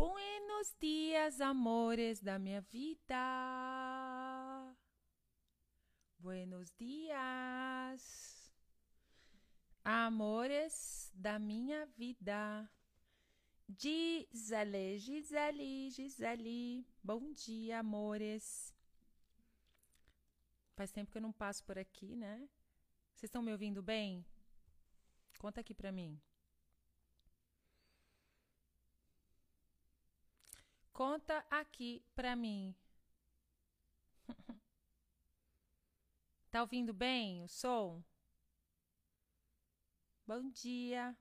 Buenos dias, amores da minha vida. Buenos dias, amores da minha vida. Gisele, Gisele, Gisele. Bom dia, amores. Faz tempo que eu não passo por aqui, né? Vocês estão me ouvindo bem? Conta aqui pra mim. Conta aqui pra mim. tá ouvindo bem o som? Bom dia.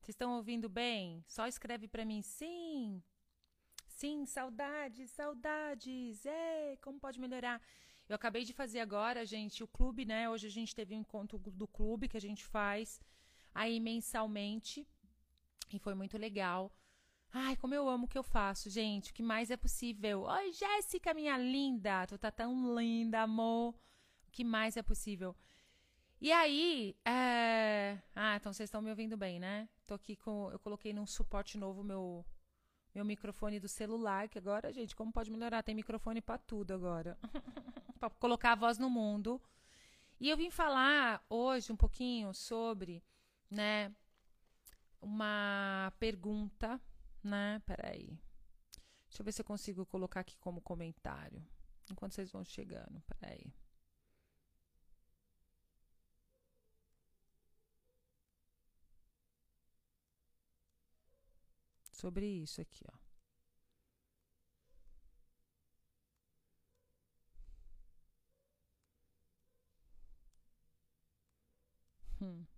Vocês estão ouvindo bem? Só escreve para mim sim. Sim, saudades, saudades. É, como pode melhorar? Eu acabei de fazer agora, gente, o clube, né? Hoje a gente teve um encontro do clube que a gente faz aí mensalmente e foi muito legal. Ai, como eu amo o que eu faço, gente. O que mais é possível? Oi, Jéssica, minha linda. Tu tá tão linda, amor. O que mais é possível? E aí, é... ah, então vocês estão me ouvindo bem, né? Tô aqui com, eu coloquei num suporte novo meu meu microfone do celular, que agora, gente, como pode melhorar? Tem microfone para tudo agora. para colocar a voz no mundo. E eu vim falar hoje um pouquinho sobre, né, uma pergunta, né? Peraí. Deixa eu ver se eu consigo colocar aqui como comentário. Enquanto vocês vão chegando. Peraí. Sobre isso aqui, ó. Hum.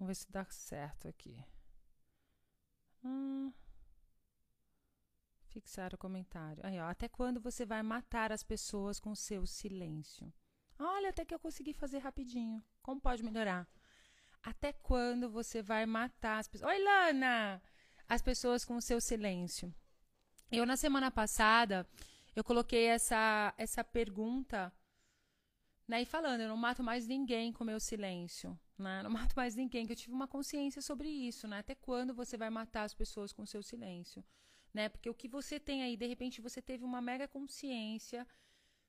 Vamos ver se dá certo aqui. Hum. Fixar o comentário. Aí, ó, até quando você vai matar as pessoas com seu silêncio? Olha, até que eu consegui fazer rapidinho. Como pode melhorar? Até quando você vai matar as pessoas? Oi, Lana! As pessoas com seu silêncio. Eu, na semana passada, eu coloquei essa, essa pergunta, né? E falando, eu não mato mais ninguém com meu silêncio né? Não mato mais ninguém, que eu tive uma consciência sobre isso, né? Até quando você vai matar as pessoas com seu silêncio, né? Porque o que você tem aí, de repente você teve uma mega consciência,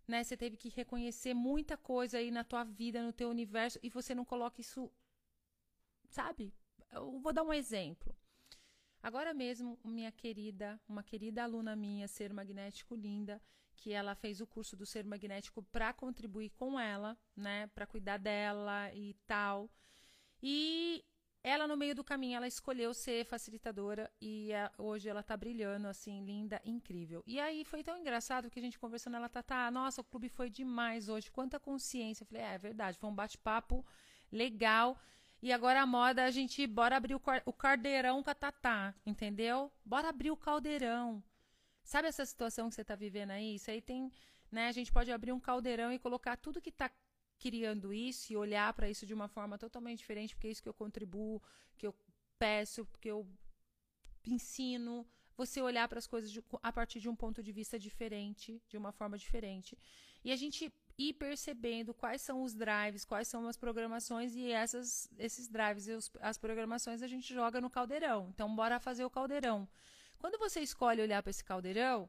né? Você teve que reconhecer muita coisa aí na tua vida, no teu universo, e você não coloca isso, sabe? Eu vou dar um exemplo. Agora mesmo, minha querida, uma querida aluna minha, ser magnético linda, que ela fez o curso do ser magnético para contribuir com ela, né, para cuidar dela e tal. E ela no meio do caminho ela escolheu ser facilitadora e a, hoje ela tá brilhando assim, linda, incrível. E aí foi tão engraçado que a gente conversando ela tá, tá, nossa, o clube foi demais hoje, quanta consciência. Eu falei, é, é verdade, foi um bate-papo legal. E agora a moda, a gente, bora abrir o, o caldeirão com a Tatá, entendeu? Bora abrir o caldeirão. Sabe essa situação que você está vivendo aí? Isso aí tem, né? A gente pode abrir um caldeirão e colocar tudo que está criando isso e olhar para isso de uma forma totalmente diferente, porque é isso que eu contribuo, que eu peço, que eu ensino. Você olhar para as coisas de, a partir de um ponto de vista diferente, de uma forma diferente. E a gente ir percebendo quais são os drives, quais são as programações e essas, esses drives e os, as programações a gente joga no caldeirão. Então, bora fazer o caldeirão. Quando você escolhe olhar para esse caldeirão,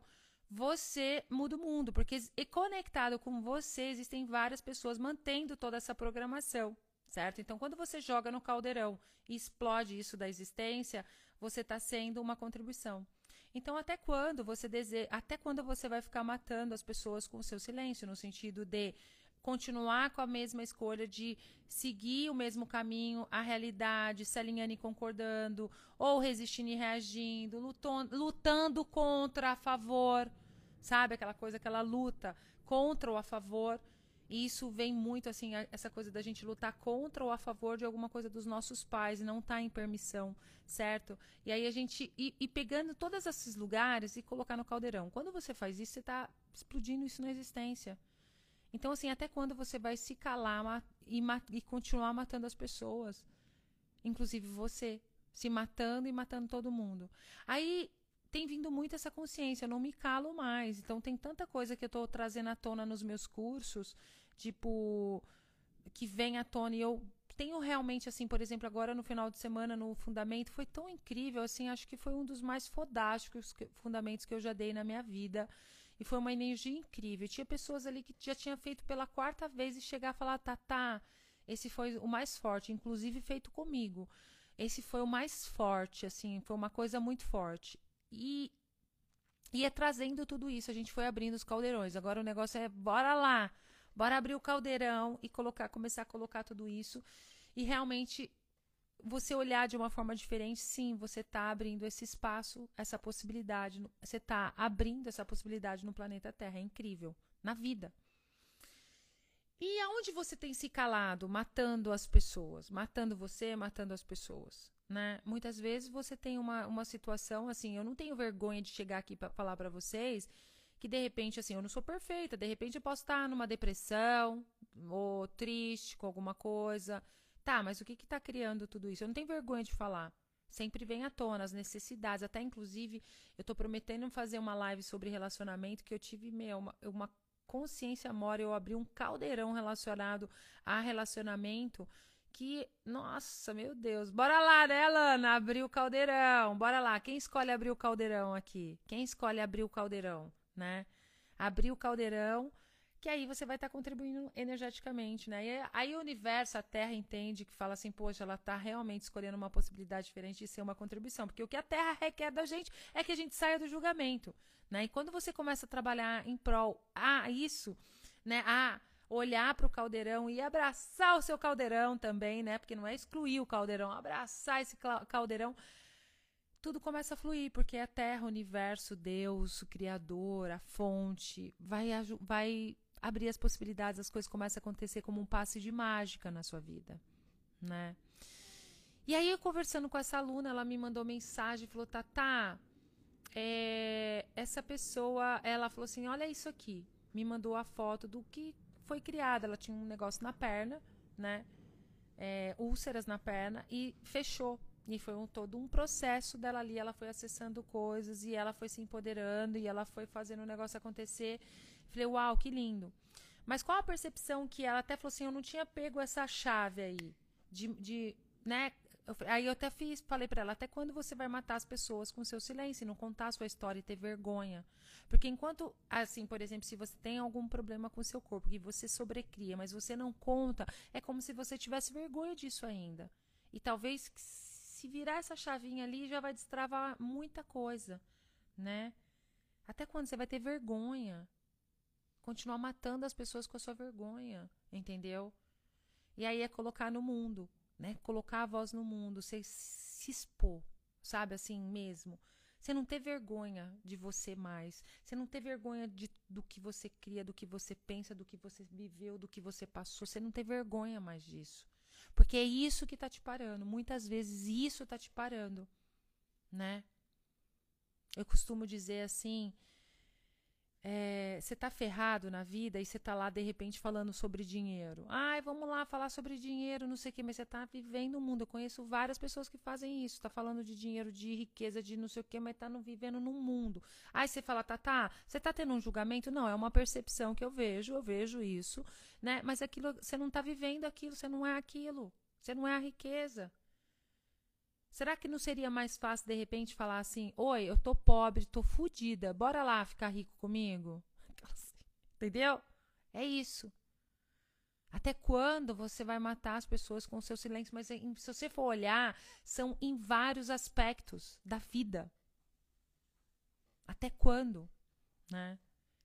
você muda o mundo, porque conectado com você existem várias pessoas mantendo toda essa programação, certo? Então, quando você joga no caldeirão e explode isso da existência, você está sendo uma contribuição. Então, até quando você deseja, até quando você vai ficar matando as pessoas com o seu silêncio, no sentido de continuar com a mesma escolha de seguir o mesmo caminho, a realidade, se alinhando e concordando, ou resistindo e reagindo, lutando, lutando contra a favor, sabe? Aquela coisa, aquela luta contra ou a favor. E isso vem muito, assim, essa coisa da gente lutar contra ou a favor de alguma coisa dos nossos pais e não estar tá em permissão, certo? E aí a gente ir, ir, pegando todos esses lugares e colocar no caldeirão. Quando você faz isso, você está explodindo isso na existência. Então, assim, até quando você vai se calar e, e continuar matando as pessoas? Inclusive você, se matando e matando todo mundo. Aí tem vindo muito essa consciência, eu não me calo mais. Então tem tanta coisa que eu estou trazendo à tona nos meus cursos tipo, que vem à tona e eu tenho realmente, assim, por exemplo, agora no final de semana no fundamento, foi tão incrível, assim, acho que foi um dos mais fodásticos fundamentos que eu já dei na minha vida. E foi uma energia incrível. Tinha pessoas ali que já tinha feito pela quarta vez e chegar a falar, tá, tá, esse foi o mais forte, inclusive feito comigo. Esse foi o mais forte, assim, foi uma coisa muito forte. E e é trazendo tudo isso, a gente foi abrindo os caldeirões. Agora o negócio é, bora lá, Bora abrir o caldeirão e colocar, começar a colocar tudo isso e realmente você olhar de uma forma diferente, sim, você está abrindo esse espaço, essa possibilidade, você está abrindo essa possibilidade no planeta Terra, é incrível, na vida. E aonde você tem se calado, matando as pessoas, matando você, matando as pessoas, né? Muitas vezes você tem uma, uma situação assim, eu não tenho vergonha de chegar aqui para falar para vocês que de repente, assim, eu não sou perfeita, de repente eu posso estar numa depressão ou triste com alguma coisa. Tá, mas o que está criando tudo isso? Eu não tenho vergonha de falar. Sempre vem à tona as necessidades. Até, inclusive, eu estou prometendo fazer uma live sobre relacionamento que eu tive, meu, uma, uma consciência maior. Eu abri um caldeirão relacionado a relacionamento que, nossa, meu Deus. Bora lá, né, Lana? Abrir o caldeirão. Bora lá. Quem escolhe abrir o caldeirão aqui? Quem escolhe abrir o caldeirão? né? Abrir o caldeirão, que aí você vai estar tá contribuindo energeticamente, né? E aí o universo, a Terra entende que fala assim, poxa, ela está realmente escolhendo uma possibilidade diferente de ser uma contribuição, porque o que a Terra requer da gente é que a gente saia do julgamento, né? E quando você começa a trabalhar em prol a isso, né? A olhar para o caldeirão e abraçar o seu caldeirão também, né? Porque não é excluir o caldeirão, abraçar esse caldeirão tudo começa a fluir, porque a Terra, o universo, Deus, o Criador, a fonte, vai, vai abrir as possibilidades, as coisas começam a acontecer como um passe de mágica na sua vida, né? E aí, eu conversando com essa aluna, ela me mandou mensagem, falou, Tatá, é, essa pessoa, ela falou assim, olha isso aqui, me mandou a foto do que foi criado, ela tinha um negócio na perna, né? É, úlceras na perna e fechou e foi um, todo um processo dela ali. Ela foi acessando coisas e ela foi se empoderando e ela foi fazendo o negócio acontecer. Falei, uau, que lindo. Mas qual a percepção que ela até falou assim: eu não tinha pego essa chave aí. De, de né? Eu, aí eu até fiz, falei para ela: até quando você vai matar as pessoas com seu silêncio, não contar a sua história e ter vergonha? Porque enquanto, assim, por exemplo, se você tem algum problema com seu corpo que você sobrecria, mas você não conta, é como se você tivesse vergonha disso ainda. E talvez se virar essa chavinha ali, já vai destravar muita coisa, né? Até quando você vai ter vergonha? Continuar matando as pessoas com a sua vergonha, entendeu? E aí é colocar no mundo, né? Colocar a voz no mundo, você se expor, sabe assim mesmo. Você não ter vergonha de você mais. Você não ter vergonha de, do que você cria, do que você pensa, do que você viveu, do que você passou. Você não ter vergonha mais disso. Porque é isso que está te parando. Muitas vezes isso está te parando, né? Eu costumo dizer assim, é, você tá ferrado na vida e você tá lá de repente falando sobre dinheiro. Ai, vamos lá falar sobre dinheiro, não sei o que, mas você tá vivendo o mundo. Eu conheço várias pessoas que fazem isso, tá falando de dinheiro, de riqueza, de não sei o que, mas tá no, vivendo num mundo. Aí você fala, tá, tá, você tá tendo um julgamento? Não, é uma percepção que eu vejo, eu vejo isso, né? Mas aquilo, você não tá vivendo aquilo, você não é aquilo, você não é a riqueza. Será que não seria mais fácil, de repente, falar assim: Oi, eu tô pobre, tô fodida, bora lá ficar rico comigo? Entendeu? É isso. Até quando você vai matar as pessoas com o seu silêncio? Mas se você for olhar, são em vários aspectos da vida. Até quando? Né?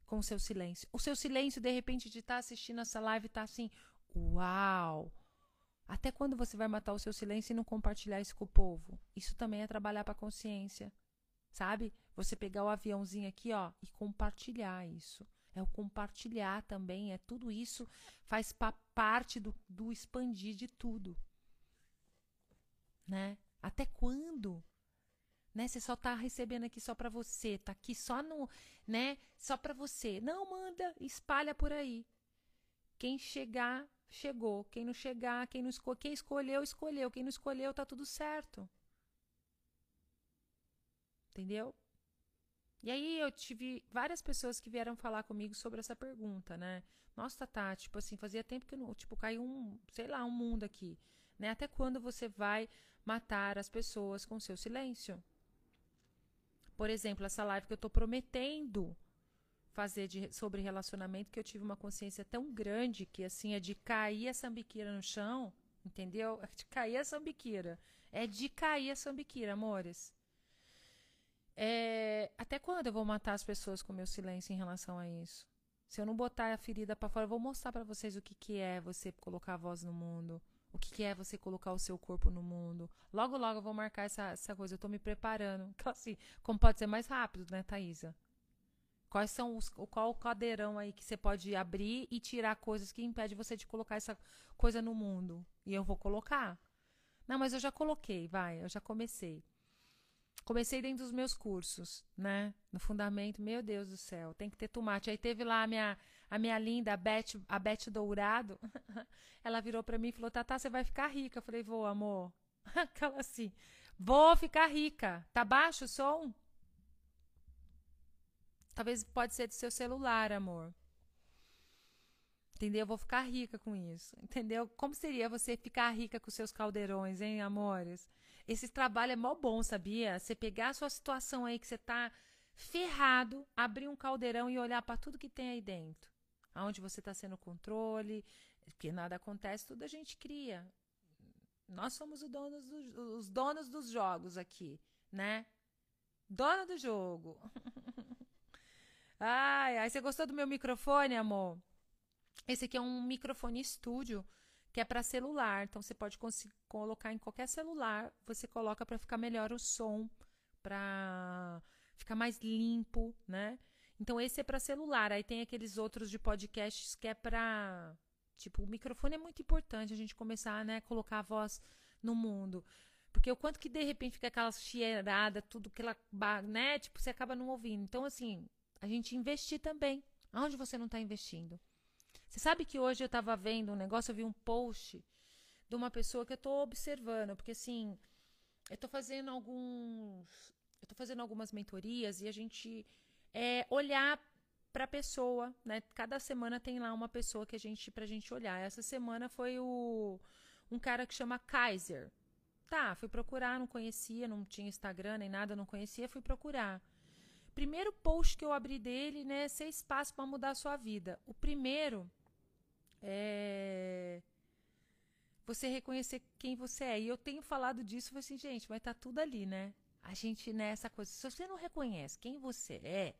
Com o seu silêncio. O seu silêncio, de repente, de estar tá assistindo essa live, tá assim: Uau! Até quando você vai matar o seu silêncio e não compartilhar isso com o povo? Isso também é trabalhar para a consciência. Sabe? Você pegar o aviãozinho aqui, ó, e compartilhar isso. é o compartilhar também, é tudo isso faz parte do, do expandir de tudo. Né? Até quando? Né? Você só tá recebendo aqui só para você, tá aqui só no, né? Só para você. Não manda, espalha por aí. Quem chegar, chegou. Quem não chegar, quem não esco quem escolheu, escolheu. Quem não escolheu, tá tudo certo. Entendeu? E aí eu tive várias pessoas que vieram falar comigo sobre essa pergunta, né? Nossa, tá, tipo assim, fazia tempo que não, tipo, caiu um, sei lá, um mundo aqui, né? Até quando você vai matar as pessoas com seu silêncio? Por exemplo, essa live que eu estou prometendo fazer de, sobre relacionamento, que eu tive uma consciência tão grande que, assim, é de cair a sambiquira no chão, entendeu? É de cair a sambiquira. É de cair a sambiquira, amores. É, até quando eu vou matar as pessoas com meu silêncio em relação a isso? Se eu não botar a ferida para fora, eu vou mostrar para vocês o que, que é você colocar a voz no mundo. O que, que, é você colocar o seu corpo no mundo. Logo, logo eu vou marcar essa, essa coisa. Eu tô me preparando. Então, assim, como pode ser mais rápido, né, Thaisa? Quais são os. Qual o cadeirão aí que você pode abrir e tirar coisas que impede você de colocar essa coisa no mundo? E eu vou colocar. Não, mas eu já coloquei, vai, eu já comecei. Comecei dentro dos meus cursos, né? No fundamento, meu Deus do céu, tem que ter tomate. Aí teve lá a minha, a minha linda, Beth, a Beth Dourado. Ela virou para mim e falou: Tata, você vai ficar rica. Eu falei: Vou, amor. Aquela assim: Vou ficar rica. Tá baixo o som? Talvez pode ser do seu celular, amor. Entendeu? Eu vou ficar rica com isso. Entendeu? Como seria você ficar rica com seus caldeirões, hein, amores? Esse trabalho é mó bom, sabia? Você pegar a sua situação aí que você tá ferrado, abrir um caldeirão e olhar para tudo que tem aí dentro. Aonde você está sendo controle, porque nada acontece, tudo a gente cria. Nós somos os donos, do, os donos dos jogos aqui, né? Dona do jogo. ai, ai, você gostou do meu microfone, amor? Esse aqui é um microfone estúdio que é para celular. Então você pode colocar em qualquer celular, você coloca para ficar melhor o som, para ficar mais limpo, né? Então esse é para celular. Aí tem aqueles outros de podcasts que é para tipo, o microfone é muito importante a gente começar, né, colocar a voz no mundo. Porque o quanto que de repente fica aquela cheirada, tudo aquela, né, tipo, você acaba não ouvindo. Então assim, a gente investir também. Aonde você não está investindo? Você sabe que hoje eu estava vendo um negócio, eu vi um post de uma pessoa que eu estou observando, porque assim, eu estou fazendo alguns. Eu estou fazendo algumas mentorias e a gente é, olhar para a pessoa, né? Cada semana tem lá uma pessoa que a gente pra gente olhar. Essa semana foi o um cara que chama Kaiser. Tá, fui procurar, não conhecia, não tinha Instagram nem nada, não conhecia, fui procurar. Primeiro post que eu abri dele, né, seis passos para mudar a sua vida. O primeiro é você reconhecer quem você é. E eu tenho falado disso, falei assim, gente, mas tá tudo ali, né? A gente nessa coisa. Se você não reconhece quem você é,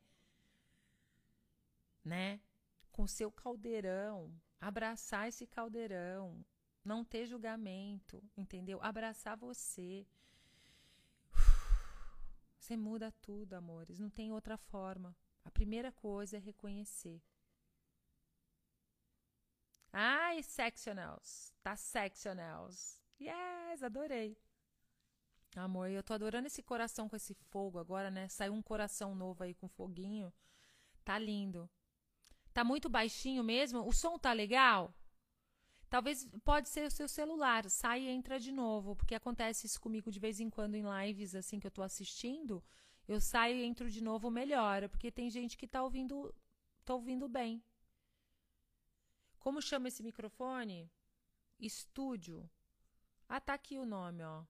né? Com seu caldeirão, abraçar esse caldeirão, não ter julgamento, entendeu? Abraçar você. Você muda tudo, amores. Não tem outra forma. A primeira coisa é reconhecer. Ai, sectionals. Tá sectionals. Yes, adorei. Amor, eu tô adorando esse coração com esse fogo agora, né? Saiu um coração novo aí com foguinho. Tá lindo. Tá muito baixinho mesmo? O som tá legal? Talvez pode ser o seu celular. Sai e entra de novo, porque acontece isso comigo de vez em quando em lives assim que eu tô assistindo. Eu saio e entro de novo, melhora, porque tem gente que tá ouvindo, tá ouvindo bem. Como chama esse microfone? Estúdio. Ah, tá aqui o nome, ó.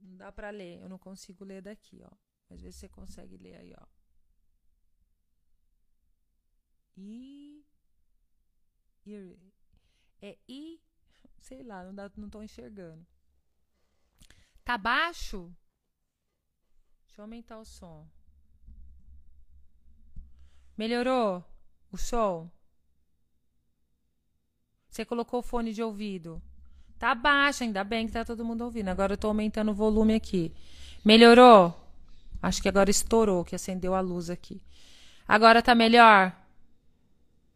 Não dá para ler, eu não consigo ler daqui, ó. Às vezes você consegue ler aí, ó. I. É I. Sei lá, não, dá, não tô enxergando. Tá baixo? Deixa eu aumentar o som. Melhorou o som? Você colocou o fone de ouvido? Tá baixo, ainda bem que tá todo mundo ouvindo. Agora eu tô aumentando o volume aqui. Melhorou? Acho que agora estourou, que acendeu a luz aqui. Agora tá melhor?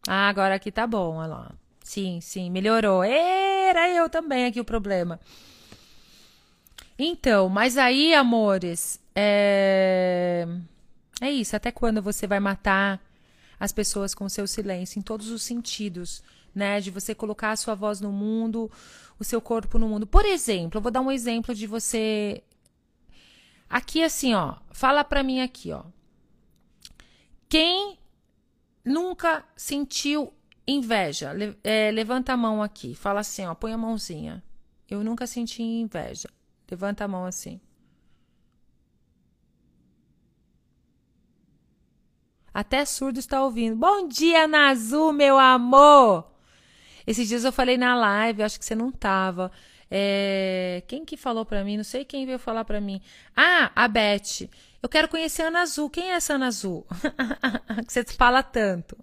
Ah, agora aqui tá bom, olha lá. Sim, sim, melhorou. Era eu também aqui o problema. Então, mas aí, amores, é... é isso. Até quando você vai matar as pessoas com seu silêncio, em todos os sentidos, né? De você colocar a sua voz no mundo, o seu corpo no mundo. Por exemplo, eu vou dar um exemplo de você. Aqui, assim, ó. Fala pra mim aqui, ó. Quem nunca sentiu inveja? Le é, levanta a mão aqui. Fala assim, ó. Põe a mãozinha. Eu nunca senti inveja. Levanta a mão assim. Até surdo está ouvindo. Bom dia, Nazu, meu amor! Esses dias eu falei na live, acho que você não tava. É... Quem que falou para mim? Não sei quem veio falar para mim. Ah, a Beth. Eu quero conhecer a Ana Azul. Quem é essa Ana Azul? que você fala tanto.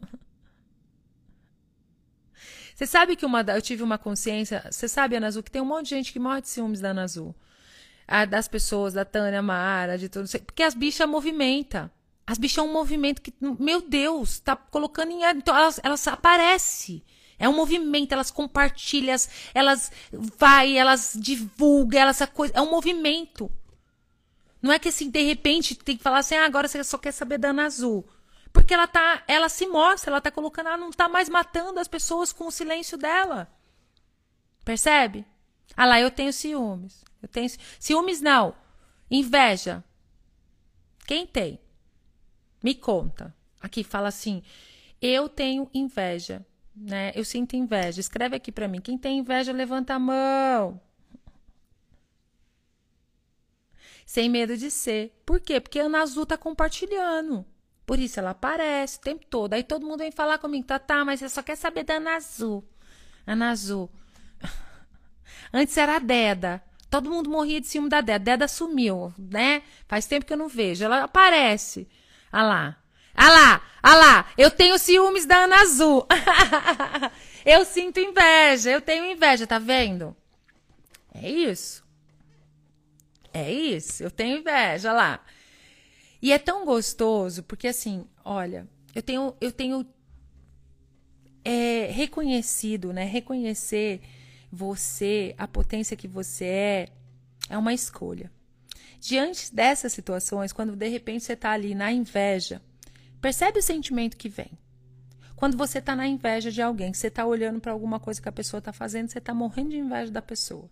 Você sabe que uma, eu tive uma consciência. Você sabe, Ana Azul, que tem um monte de gente que morre de ciúmes da Ana Azul. A, das pessoas, da Tânia Mara, de tudo. Porque as bichas movimentam. As bichas é um movimento que, meu Deus, tá colocando em. Então elas, elas aparecem. É um movimento, elas compartilham, elas vai, elas divulgam, elas coisa, é um movimento. Não é que assim, de repente, tem que falar assim, ah, agora você só quer saber da Ana Azul. Porque ela tá, ela se mostra, ela tá colocando, ela não tá mais matando as pessoas com o silêncio dela. Percebe? Ah lá, eu tenho ciúmes. Eu tenho ciúmes não. Inveja. Quem tem? Me conta. Aqui fala assim: "Eu tenho inveja" né? Eu sinto inveja. Escreve aqui para mim. Quem tem inveja, levanta a mão. Sem medo de ser. Por quê? Porque a Ana Azul tá compartilhando. Por isso ela aparece o tempo todo. Aí todo mundo vem falar comigo, tá, tá, mas você só quer saber da Ana Azul. Ana Azul. Antes era a Deda. Todo mundo morria de ciúme da Deda. Deda sumiu, né? Faz tempo que eu não vejo. Ela aparece. Olha lá. Ah lá, ah lá, eu tenho ciúmes da Ana Azul. eu sinto inveja, eu tenho inveja, tá vendo? É isso. É isso, eu tenho inveja lá. E é tão gostoso, porque assim, olha, eu tenho, eu tenho é, reconhecido, né? Reconhecer você, a potência que você é, é uma escolha. Diante dessas situações, quando de repente você está ali na inveja, Percebe o sentimento que vem. Quando você está na inveja de alguém, você está olhando para alguma coisa que a pessoa está fazendo, você está morrendo de inveja da pessoa.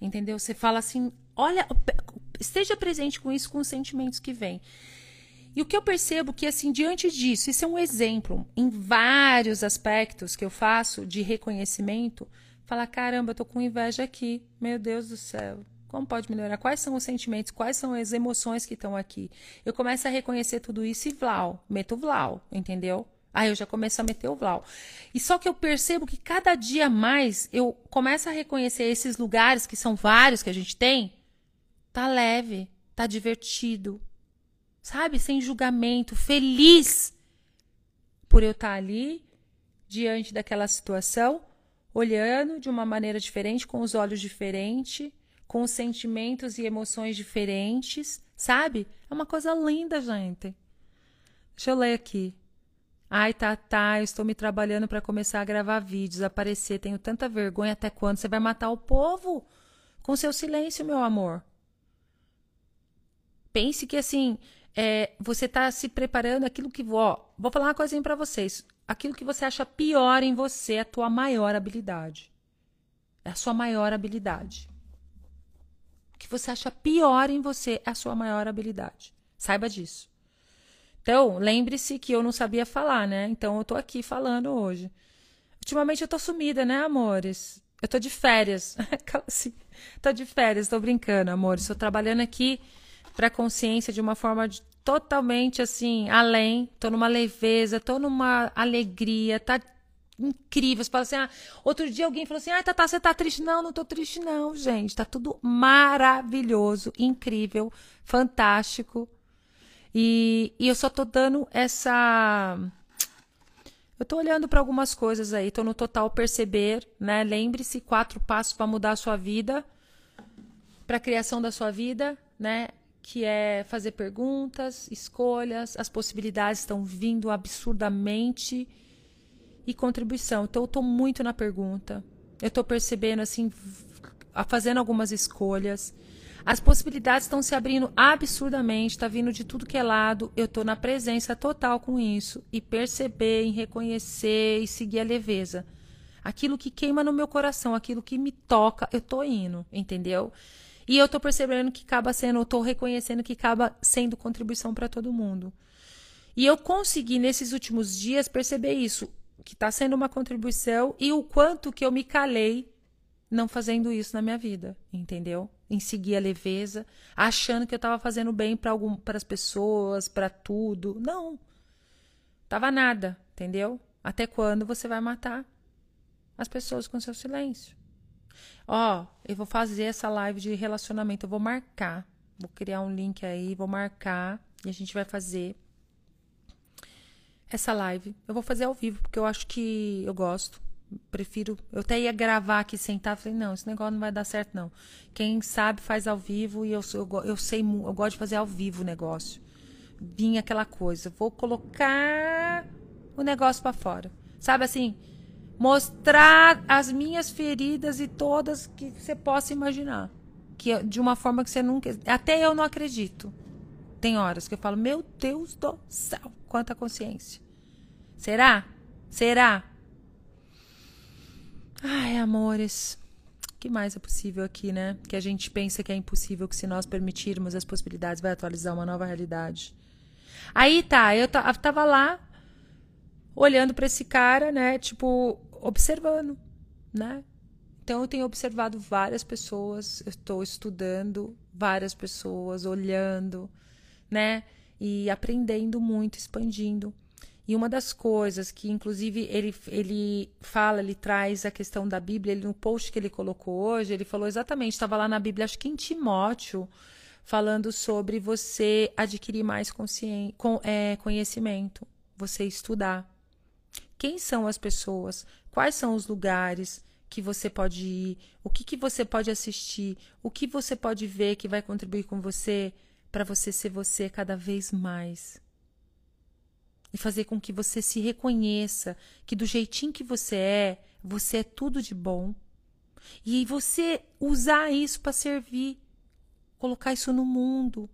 Entendeu? Você fala assim: olha, esteja presente com isso, com os sentimentos que vêm. E o que eu percebo que, assim, diante disso, isso é um exemplo em vários aspectos que eu faço de reconhecimento. Falar, caramba, eu tô com inveja aqui. Meu Deus do céu. Como pode melhorar? Quais são os sentimentos? Quais são as emoções que estão aqui? Eu começo a reconhecer tudo isso e vlau, meto vlau, entendeu? Aí eu já começo a meter o vlau. E só que eu percebo que cada dia mais eu começo a reconhecer esses lugares, que são vários que a gente tem, tá leve, tá divertido, sabe? Sem julgamento, feliz por eu estar tá ali, diante daquela situação, olhando de uma maneira diferente, com os olhos diferentes com sentimentos e emoções diferentes, sabe? É uma coisa linda, gente. Deixa eu ler aqui. Ai, tá, tá, eu estou me trabalhando para começar a gravar vídeos, aparecer, tenho tanta vergonha até quando você vai matar o povo com seu silêncio, meu amor. Pense que assim, é, você está se preparando aquilo que ó, vou falar uma coisinha para vocês. Aquilo que você acha pior em você é a tua maior habilidade. É a sua maior habilidade que você acha pior em você é a sua maior habilidade. Saiba disso. Então, lembre-se que eu não sabia falar, né? Então, eu tô aqui falando hoje. Ultimamente eu tô sumida, né, amores? Eu tô de férias. assim, tô de férias, tô brincando, amores. Tô trabalhando aqui pra consciência de uma forma de, totalmente assim, além. Tô numa leveza, tô numa alegria, tá incrível. Você fala assim, ah, outro dia alguém falou assim, ah, Tata, você tá triste? Não, não tô triste não, gente. Tá tudo maravilhoso, incrível, fantástico. E, e eu só tô dando essa... Eu tô olhando para algumas coisas aí, tô no total perceber, né? Lembre-se, quatro passos para mudar a sua vida, para a criação da sua vida, né? que é fazer perguntas, escolhas, as possibilidades estão vindo absurdamente e contribuição. Então eu estou muito na pergunta. Eu estou percebendo assim, fazendo algumas escolhas. As possibilidades estão se abrindo absurdamente, está vindo de tudo que é lado. Eu estou na presença total com isso e perceber, e reconhecer e seguir a leveza. Aquilo que queima no meu coração, aquilo que me toca, eu estou indo, entendeu? E eu estou percebendo que acaba sendo, eu estou reconhecendo que acaba sendo contribuição para todo mundo. E eu consegui nesses últimos dias perceber isso, que está sendo uma contribuição e o quanto que eu me calei não fazendo isso na minha vida, entendeu? Em seguir a leveza, achando que eu estava fazendo bem para algum para as pessoas, para tudo. Não. Tava nada, entendeu? Até quando você vai matar as pessoas com seu silêncio? Ó, eu vou fazer essa live de relacionamento, eu vou marcar. Vou criar um link aí, vou marcar e a gente vai fazer essa live. Eu vou fazer ao vivo, porque eu acho que eu gosto. Prefiro. Eu até ia gravar aqui sentar. Falei, não, esse negócio não vai dar certo, não. Quem sabe faz ao vivo e eu, eu, eu sei, eu gosto de fazer ao vivo o negócio. Vinha aquela coisa. Vou colocar o negócio para fora. Sabe assim? Mostrar as minhas feridas e todas que você possa imaginar. Que de uma forma que você nunca. Até eu não acredito. Tem horas que eu falo, meu Deus do céu, quanta consciência. Será? Será? Ai, amores. Que mais é possível aqui, né? Que a gente pensa que é impossível, que se nós permitirmos as possibilidades, vai atualizar uma nova realidade. Aí tá, eu tava lá, olhando para esse cara, né? Tipo, observando, né? Então eu tenho observado várias pessoas, eu estou estudando várias pessoas, olhando, né? E aprendendo muito, expandindo. E uma das coisas que, inclusive, ele, ele fala, ele traz a questão da Bíblia, ele, no post que ele colocou hoje, ele falou exatamente, estava lá na Bíblia, acho que em Timóteo, falando sobre você adquirir mais com, é, conhecimento, você estudar. Quem são as pessoas? Quais são os lugares que você pode ir? O que, que você pode assistir? O que você pode ver que vai contribuir com você para você ser você cada vez mais? E fazer com que você se reconheça que do jeitinho que você é, você é tudo de bom. E você usar isso para servir, colocar isso no mundo.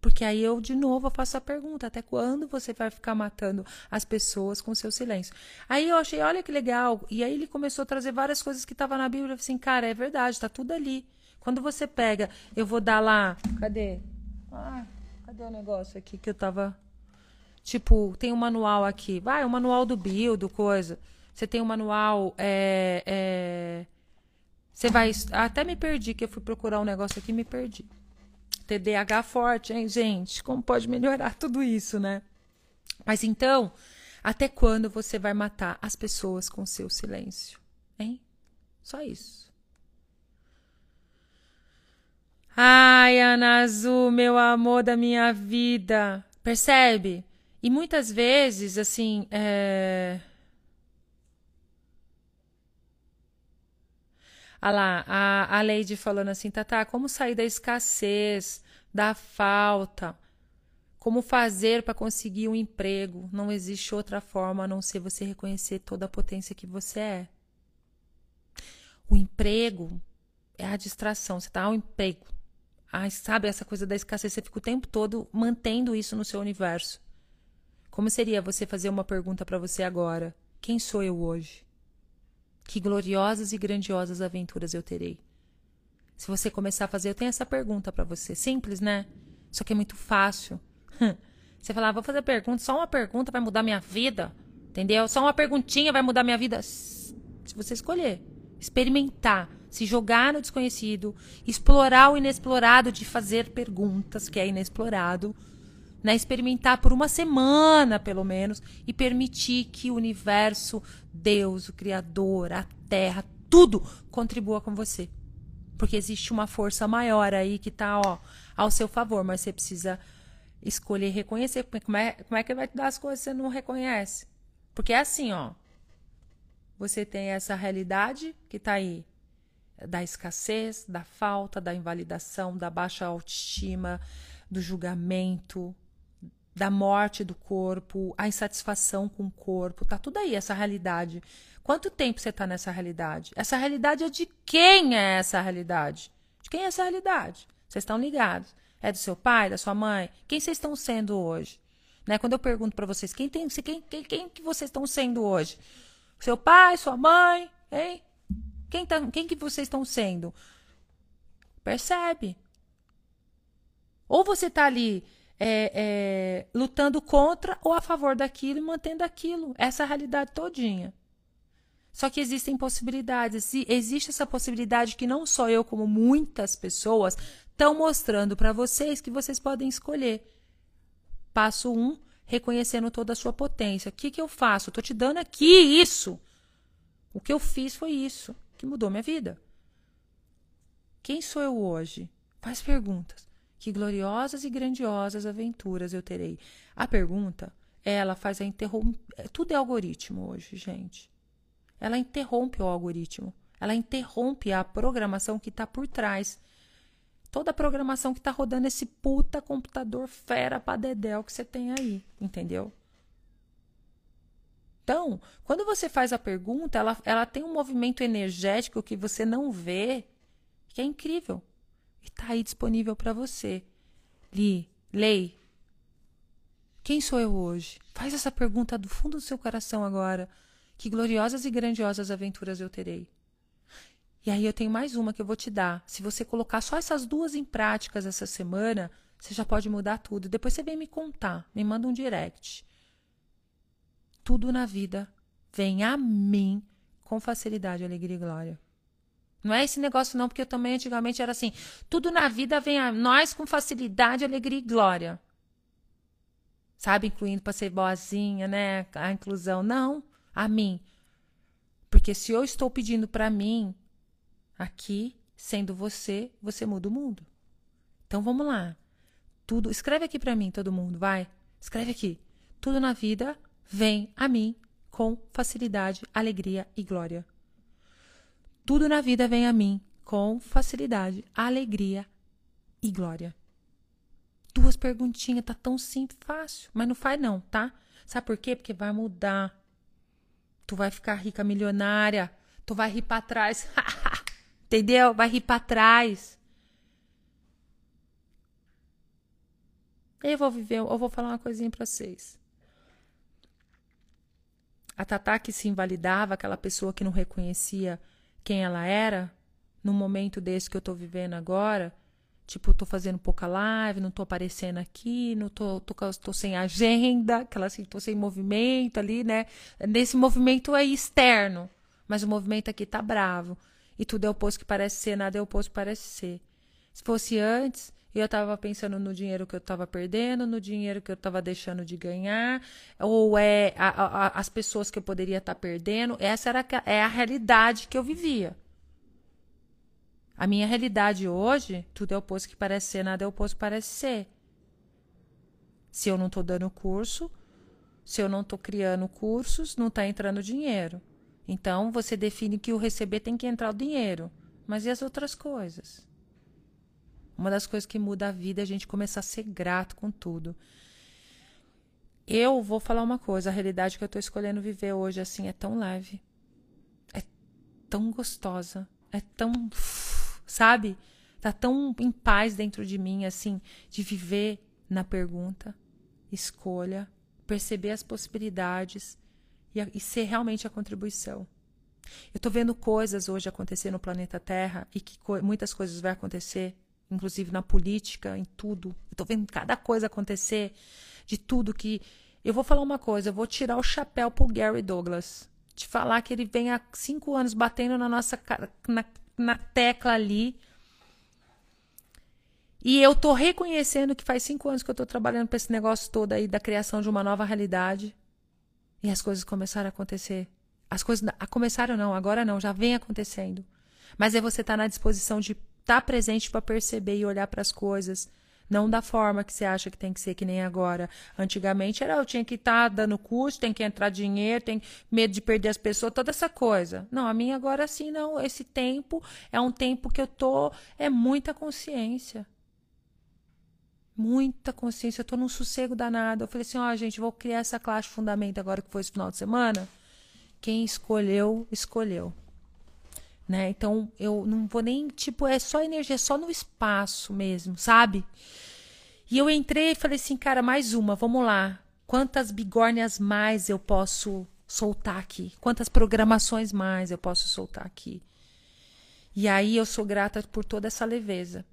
Porque aí eu, de novo, faço a pergunta: até quando você vai ficar matando as pessoas com seu silêncio? Aí eu achei, olha que legal. E aí ele começou a trazer várias coisas que estavam na Bíblia. Eu falei assim, cara, é verdade, tá tudo ali. Quando você pega, eu vou dar lá. Cadê? Ah, cadê o negócio aqui que eu tava Tipo, tem um manual aqui. Vai, o um manual do Bill, do coisa. Você tem um manual. É, é... Você vai. Até me perdi, que eu fui procurar um negócio aqui e me perdi. TDAH forte, hein, gente? Como pode melhorar tudo isso, né? Mas então, até quando você vai matar as pessoas com seu silêncio? Hein? Só isso. Ai, Ana Azul, meu amor da minha vida. Percebe? E muitas vezes, assim, é... Ah lá, a, a Lady falando assim, Tata, como sair da escassez, da falta? Como fazer para conseguir um emprego? Não existe outra forma a não ser você reconhecer toda a potência que você é. O emprego é a distração. Você está ao emprego. Ai, sabe essa coisa da escassez? Você fica o tempo todo mantendo isso no seu universo. Como seria você fazer uma pergunta para você agora? Quem sou eu hoje? Que gloriosas e grandiosas aventuras eu terei? Se você começar a fazer, eu tenho essa pergunta para você. Simples, né? Só que é muito fácil. Você falar, ah, vou fazer pergunta, só uma pergunta vai mudar minha vida. Entendeu? Só uma perguntinha vai mudar minha vida. Se você escolher, experimentar, se jogar no desconhecido, explorar o inexplorado de fazer perguntas, que é inexplorado, né, experimentar por uma semana, pelo menos, e permitir que o universo, Deus, o Criador, a Terra, tudo contribua com você. Porque existe uma força maior aí que está ó, ao seu favor, mas você precisa escolher reconhecer. Como é, como é que vai te dar as coisas que você não reconhece? Porque é assim, ó. Você tem essa realidade que está aí da escassez, da falta, da invalidação, da baixa autoestima, do julgamento, da morte do corpo, a insatisfação com o corpo, tá tudo aí, essa realidade. Quanto tempo você está nessa realidade? Essa realidade é de quem é essa realidade? De quem é essa realidade? Vocês estão ligados? É do seu pai, da sua mãe? Quem vocês estão sendo hoje? Né? Quando eu pergunto para vocês, quem, tem, quem, quem, quem que vocês estão sendo hoje? Seu pai, sua mãe, hein? Quem, tá, quem que vocês estão sendo? Percebe? Ou você está ali é, é, lutando contra ou a favor daquilo e mantendo aquilo. Essa realidade todinha. Só que existem possibilidades. E existe essa possibilidade que não só eu, como muitas pessoas estão mostrando para vocês que vocês podem escolher. Passo um, reconhecendo toda a sua potência. O que, que eu faço? Estou te dando aqui isso. O que eu fiz foi isso, que mudou minha vida. Quem sou eu hoje? Faz perguntas. Que gloriosas e grandiosas aventuras eu terei? A pergunta, ela faz a interromper. Tudo é algoritmo hoje, gente. Ela interrompe o algoritmo. Ela interrompe a programação que está por trás. Toda a programação que está rodando esse puta computador fera pra dedéu que você tem aí, entendeu? Então, quando você faz a pergunta, ela, ela tem um movimento energético que você não vê, que é incrível. E está aí disponível para você. Li, lei. Quem sou eu hoje? Faz essa pergunta do fundo do seu coração agora. Que gloriosas e grandiosas aventuras eu terei. E aí eu tenho mais uma que eu vou te dar. Se você colocar só essas duas em práticas essa semana, você já pode mudar tudo. Depois você vem me contar, me manda um direct. Tudo na vida vem a mim com facilidade, alegria e glória. Não é esse negócio, não, porque eu também antigamente era assim: tudo na vida vem a nós com facilidade, alegria e glória. Sabe, incluindo para ser boazinha, né? A inclusão. Não, a mim. Porque se eu estou pedindo para mim, aqui, sendo você, você muda o mundo. Então vamos lá. Tudo, escreve aqui para mim, todo mundo, vai. Escreve aqui. Tudo na vida vem a mim com facilidade, alegria e glória. Tudo na vida vem a mim com facilidade, alegria e glória. Duas perguntinhas, tá tão simples, fácil, mas não faz não, tá? Sabe por quê? Porque vai mudar. Tu vai ficar rica, milionária. Tu vai rir para trás. Entendeu? Vai rir para trás. Eu vou viver, eu vou falar uma coisinha para vocês. A Tatá que se invalidava, aquela pessoa que não reconhecia quem ela era, no momento desse que eu tô vivendo agora, tipo, tô fazendo pouca live, não tô aparecendo aqui, não tô, tô, tô sem agenda, aquela assim, tô sem movimento ali, né? Nesse movimento aí externo, mas o movimento aqui tá bravo. E tudo é oposto que parece ser, nada é oposto que parece ser. Se fosse antes, eu estava pensando no dinheiro que eu estava perdendo, no dinheiro que eu estava deixando de ganhar, ou é a, a, as pessoas que eu poderia estar tá perdendo. Essa era é a realidade que eu vivia. A minha realidade hoje, tudo é oposto que parece ser, nada é oposto que parece ser. Se eu não estou dando curso, se eu não estou criando cursos, não está entrando dinheiro. Então, você define que o receber tem que entrar o dinheiro. Mas e as outras coisas? Uma das coisas que muda a vida é a gente começar a ser grato com tudo. Eu vou falar uma coisa, a realidade que eu estou escolhendo viver hoje assim é tão leve. É tão gostosa, é tão, sabe? Tá tão em paz dentro de mim assim, de viver na pergunta, escolha, perceber as possibilidades e, e ser realmente a contribuição. Eu estou vendo coisas hoje acontecer no planeta Terra e que co muitas coisas vão acontecer inclusive na política, em tudo. Eu tô vendo cada coisa acontecer, de tudo que. Eu vou falar uma coisa, eu vou tirar o chapéu pro Gary Douglas. Te falar que ele vem há cinco anos batendo na nossa na, na tecla ali. E eu tô reconhecendo que faz cinco anos que eu tô trabalhando para esse negócio todo aí da criação de uma nova realidade. E as coisas começaram a acontecer. As coisas começaram não, agora não, já vem acontecendo. Mas é você estar tá na disposição de tá presente para perceber e olhar para as coisas. Não da forma que você acha que tem que ser, que nem agora. Antigamente era eu tinha que estar tá dando curso, tem que entrar dinheiro, tem medo de perder as pessoas, toda essa coisa. Não, a minha agora sim, não. Esse tempo é um tempo que eu tô. É muita consciência. Muita consciência. Eu tô num sossego danado. Eu falei assim: ó, oh, gente, vou criar essa classe fundamento agora que foi esse final de semana. Quem escolheu, escolheu. Né? Então, eu não vou nem, tipo, é só energia, é só no espaço mesmo, sabe? E eu entrei e falei assim, cara, mais uma, vamos lá. Quantas bigornas mais eu posso soltar aqui? Quantas programações mais eu posso soltar aqui? E aí eu sou grata por toda essa leveza,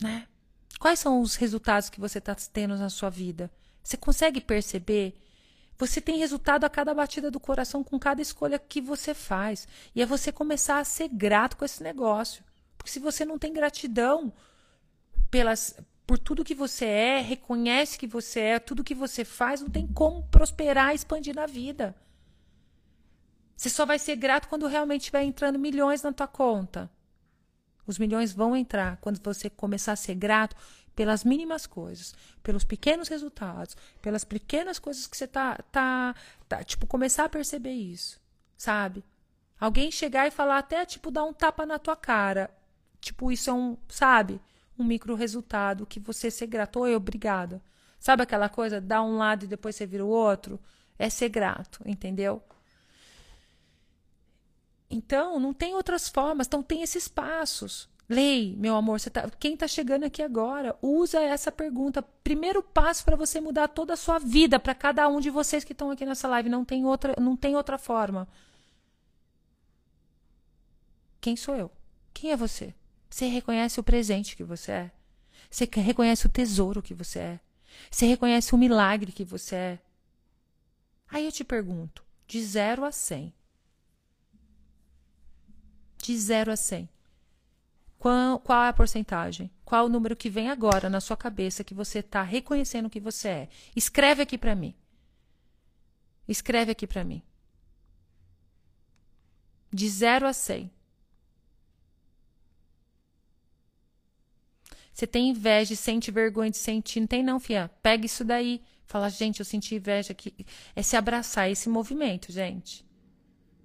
né? Quais são os resultados que você está tendo na sua vida? Você consegue perceber? Você tem resultado a cada batida do coração com cada escolha que você faz. E é você começar a ser grato com esse negócio. Porque se você não tem gratidão pelas, por tudo que você é, reconhece que você é, tudo que você faz, não tem como prosperar e expandir na vida. Você só vai ser grato quando realmente estiver entrando milhões na tua conta. Os milhões vão entrar quando você começar a ser grato pelas mínimas coisas, pelos pequenos resultados, pelas pequenas coisas que você tá, tá, tá, tipo, começar a perceber isso, sabe? Alguém chegar e falar até, tipo, dar um tapa na tua cara. Tipo, isso é um, sabe? Um micro resultado que você ser grato. Oi, obrigada. Sabe aquela coisa, dar um lado e depois você vira o outro? É ser grato, entendeu? Então, não tem outras formas, então tem esses passos. Lei, meu amor, tá, quem está chegando aqui agora, usa essa pergunta. Primeiro passo para você mudar toda a sua vida, para cada um de vocês que estão aqui nessa live. Não tem outra, não tem outra forma. Quem sou eu? Quem é você? Você reconhece o presente que você é? Você reconhece o tesouro que você é? Você reconhece o milagre que você é? Aí eu te pergunto, de 0 a 100, de 0 a 100. Qual, qual é a porcentagem? Qual o número que vem agora na sua cabeça que você está reconhecendo que você é? Escreve aqui para mim. Escreve aqui para mim. De 0 a 100. Você tem inveja sente vergonha de sentir? Não tem não, fia. Pega isso daí. Fala, gente, eu senti inveja aqui. É se abraçar, esse movimento, gente.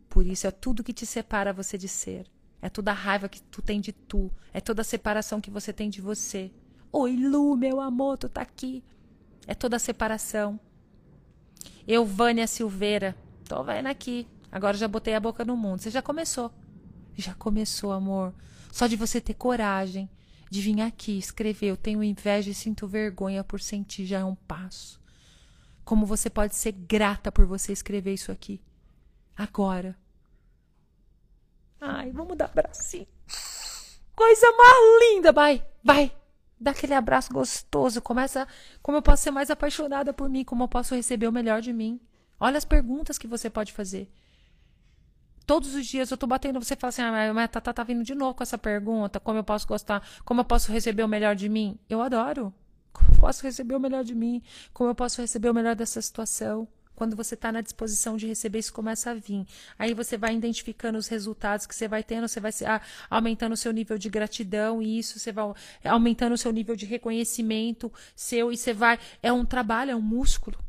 Por isso é tudo que te separa você de ser. É toda a raiva que tu tem de tu. É toda a separação que você tem de você. Oi, Lu, meu amor, tu tá aqui. É toda a separação. Eu, Vânia Silveira, tô vendo aqui. Agora já botei a boca no mundo. Você já começou. Já começou, amor. Só de você ter coragem de vir aqui escrever. Eu tenho inveja e sinto vergonha por sentir já é um passo. Como você pode ser grata por você escrever isso aqui. Agora. Ai, vamos dar abracinho. Coisa mais linda, vai, vai. Dá aquele abraço gostoso. Começa. Como eu posso ser mais apaixonada por mim? Como eu posso receber o melhor de mim? Olha as perguntas que você pode fazer. Todos os dias eu tô batendo, você fala assim, ah, mas Tata tá vindo de novo com essa pergunta. Como eu posso gostar? Como eu posso receber o melhor de mim? Eu adoro. Como eu posso receber o melhor de mim? Como eu posso receber o melhor dessa situação? Quando você está na disposição de receber, isso começa a vir. Aí você vai identificando os resultados que você vai tendo, você vai ah, aumentando o seu nível de gratidão, e isso você vai aumentando o seu nível de reconhecimento seu, e você vai. É um trabalho, é um músculo.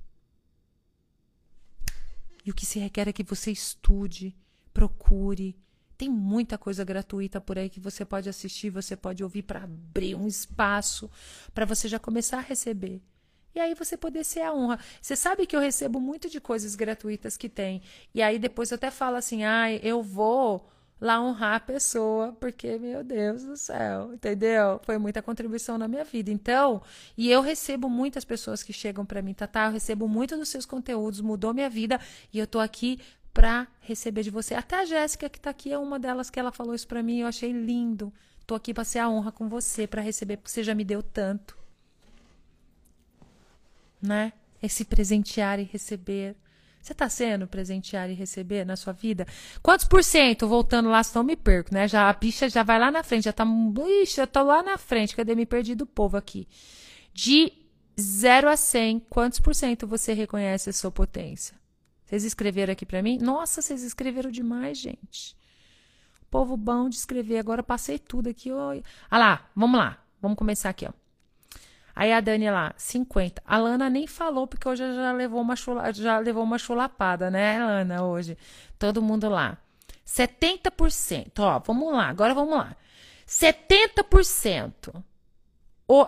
E o que se requer é que você estude, procure. Tem muita coisa gratuita por aí que você pode assistir, você pode ouvir para abrir um espaço para você já começar a receber. E aí você poder ser a honra. Você sabe que eu recebo muito de coisas gratuitas que tem. E aí depois eu até falo assim: ah, eu vou lá honrar a pessoa, porque, meu Deus do céu, entendeu? Foi muita contribuição na minha vida. Então, e eu recebo muitas pessoas que chegam para mim, Tatá, eu recebo muito dos seus conteúdos, mudou minha vida e eu tô aqui para receber de você. Até a Jéssica que tá aqui é uma delas que ela falou isso para mim, eu achei lindo. Tô aqui para ser a honra com você, para receber, porque você já me deu tanto né? Esse presentear e receber. Você está sendo presentear e receber na sua vida? Quantos por cento? Voltando lá, senão me perco, né? Já, a bicha já vai lá na frente, já tá. Ixi, já tô lá na frente. Cadê me perdi do povo aqui? De 0 a 100, quantos por cento você reconhece a sua potência? Vocês escreveram aqui para mim? Nossa, vocês escreveram demais, gente. Povo bom de escrever. Agora passei tudo aqui. Oi. Ah lá, vamos lá. Vamos começar aqui, ó. Aí a Dani lá, 50. A Lana nem falou, porque hoje já levou uma, chula, já levou uma chulapada, né, Lana, hoje. Todo mundo lá. 70%. Ó, vamos lá, agora vamos lá. 70%. O,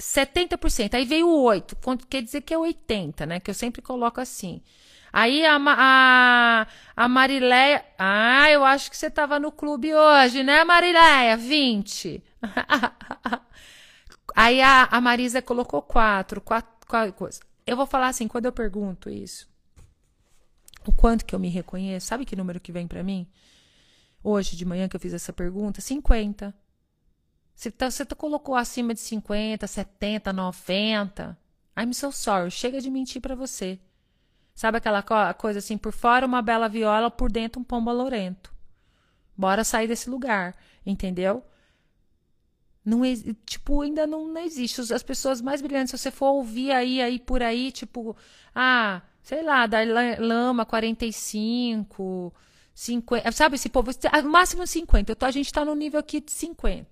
70%. Aí veio o 8, quer dizer que é 80, né? Que eu sempre coloco assim. Aí a, a, a Marileia. Ah, eu acho que você estava no clube hoje, né, Marileia? 20. Aí a, a Marisa colocou 4, 4, 4 coisa. Eu vou falar assim, quando eu pergunto isso, o quanto que eu me reconheço, sabe que número que vem para mim? Hoje de manhã que eu fiz essa pergunta, 50. Você, tá, você tá, colocou acima de 50, 70, 90. I'm so sorry. Chega de mentir para você. Sabe aquela co coisa assim, por fora uma bela viola, por dentro um pombo alorento. Bora sair desse lugar, entendeu? Não, tipo, ainda não, não existe. As pessoas mais brilhantes, se você for ouvir aí, aí por aí, tipo, ah, sei lá, da Lama 45, 50, sabe esse povo, máximo 50. Eu tô, a gente tá no nível aqui de 50.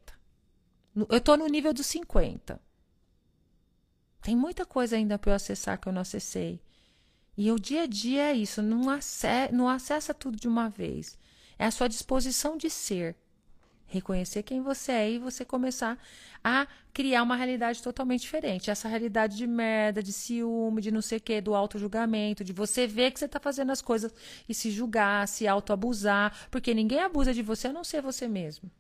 Eu tô no nível dos 50. Tem muita coisa ainda para eu acessar que eu não acessei. E o dia a dia é isso, não, acessa, não acessa tudo de uma vez. É a sua disposição de ser. Reconhecer quem você é e você começar a criar uma realidade totalmente diferente. Essa realidade de merda, de ciúme, de não sei o quê, do auto-julgamento, de você ver que você está fazendo as coisas e se julgar, se auto-abusar, porque ninguém abusa de você a não ser você mesmo.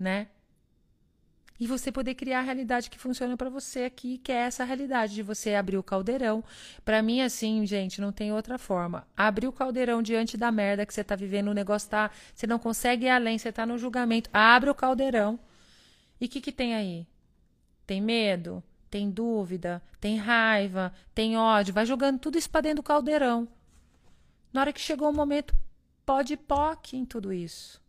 Né? E você poder criar a realidade que funciona para você aqui, que é essa realidade de você abrir o caldeirão. Para mim, assim, gente, não tem outra forma. Abrir o caldeirão diante da merda que você tá vivendo, o negócio tá. Você não consegue ir além, você tá no julgamento. Abre o caldeirão. E o que, que tem aí? Tem medo? Tem dúvida? Tem raiva? Tem ódio? Vai jogando tudo isso pra dentro do caldeirão. Na hora que chegou o momento, pode poque em tudo isso.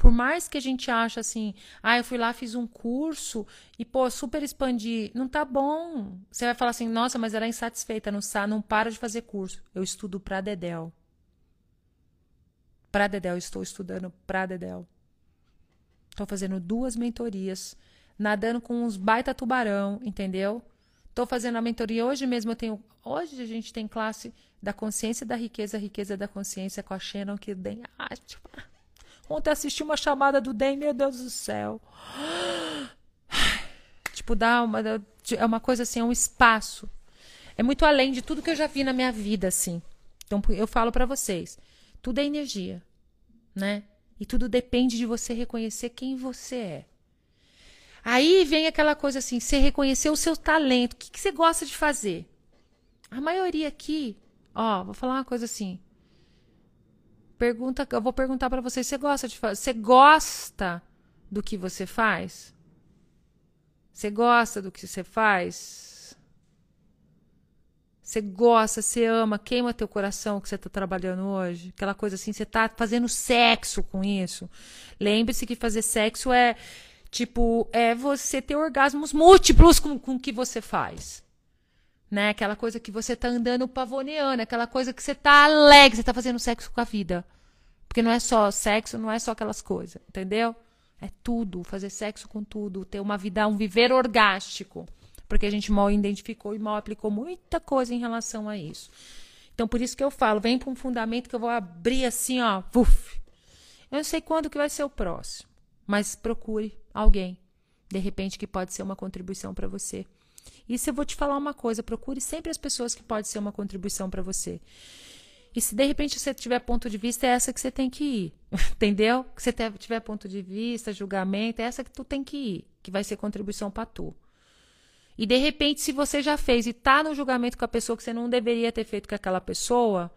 Por mais que a gente ache assim, ah, eu fui lá, fiz um curso e, pô, super expandi. Não tá bom. Você vai falar assim, nossa, mas ela é insatisfeita, não, não para de fazer curso. Eu estudo pra Dedel. Pra Dedel, estou estudando pra Dedel. Estou fazendo duas mentorias, nadando com uns baita tubarão, entendeu? Estou fazendo a mentoria hoje mesmo. Eu tenho. Hoje a gente tem classe da consciência da riqueza, riqueza da consciência com a Shannon que tem. Tipo, Ontem assisti uma chamada do DEM, meu Deus do céu. Tipo, dá uma. É uma coisa assim, é um espaço. É muito além de tudo que eu já vi na minha vida, assim. Então, eu falo para vocês: tudo é energia, né? E tudo depende de você reconhecer quem você é. Aí vem aquela coisa assim: você reconhecer o seu talento. O que, que você gosta de fazer? A maioria aqui, ó, vou falar uma coisa assim. Pergunta, eu vou perguntar para você, você gosta de você gosta do que você faz? Você gosta do que você faz? Você gosta, você ama, queima teu coração que você está trabalhando hoje? Aquela coisa assim, você está fazendo sexo com isso. Lembre-se que fazer sexo é tipo, é você ter orgasmos múltiplos com, com o que você faz né? Aquela coisa que você tá andando pavoneando, aquela coisa que você tá alegre, você tá fazendo sexo com a vida. Porque não é só sexo, não é só aquelas coisas, entendeu? É tudo, fazer sexo com tudo, ter uma vida, um viver orgástico. Porque a gente mal identificou e mal aplicou muita coisa em relação a isso. Então, por isso que eu falo, vem para um fundamento que eu vou abrir assim, ó, uf. Eu não sei quando que vai ser o próximo, mas procure alguém, de repente, que pode ser uma contribuição para você. Isso eu vou te falar uma coisa: procure sempre as pessoas que podem ser uma contribuição para você. E se de repente você tiver ponto de vista, é essa que você tem que ir. Entendeu? Se você tiver ponto de vista, julgamento, é essa que tu tem que ir, que vai ser contribuição para tu. E de repente, se você já fez e tá no julgamento com a pessoa que você não deveria ter feito com aquela pessoa,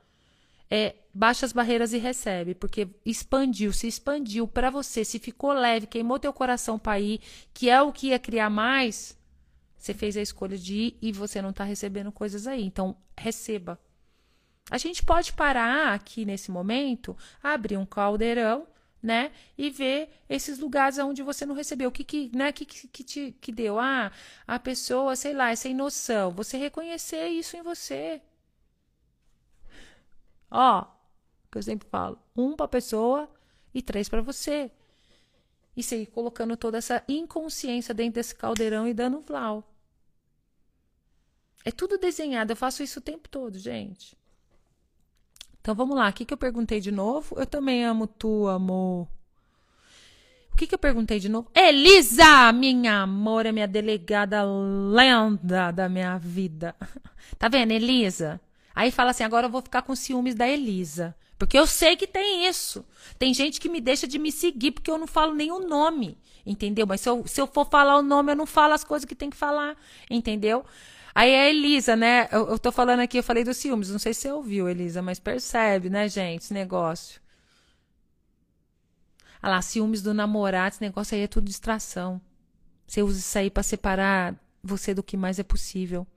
é, baixa as barreiras e recebe, porque expandiu, se expandiu para você, se ficou leve, queimou teu coração para ir, que é o que ia criar mais, você fez a escolha de ir e você não está recebendo coisas aí. Então, receba. A gente pode parar aqui nesse momento, abrir um caldeirão, né? E ver esses lugares onde você não recebeu. O que que, né? Que, que, te que deu? Ah, a pessoa, sei lá, é sem noção. Você reconhecer isso em você. Ó, que eu sempre falo, um para a pessoa e três para você. E seguir colocando toda essa inconsciência dentro desse caldeirão e dando vlau. É tudo desenhado. Eu faço isso o tempo todo, gente. Então vamos lá. O que, que eu perguntei de novo? Eu também amo tu, amor. O que, que eu perguntei de novo? Elisa, minha amor, é minha delegada lenda da minha vida. Tá vendo, Elisa? Aí fala assim: agora eu vou ficar com ciúmes da Elisa. Porque eu sei que tem isso. Tem gente que me deixa de me seguir porque eu não falo nem o nome. Entendeu? Mas se eu, se eu for falar o nome, eu não falo as coisas que tem que falar. Entendeu? Aí a Elisa, né? Eu, eu tô falando aqui, eu falei dos ciúmes. Não sei se você ouviu, Elisa, mas percebe, né, gente, esse negócio. Ah lá, ciúmes do namorado, esse negócio aí é tudo distração. Você usa isso aí para separar você do que mais é possível.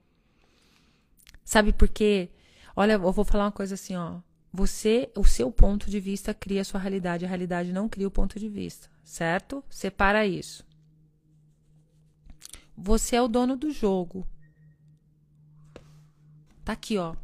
Sabe por quê? Olha, eu vou falar uma coisa assim, ó. Você, o seu ponto de vista cria a sua realidade, a realidade não cria o ponto de vista, certo? Separa isso. Você é o dono do jogo. Tá aqui, ó.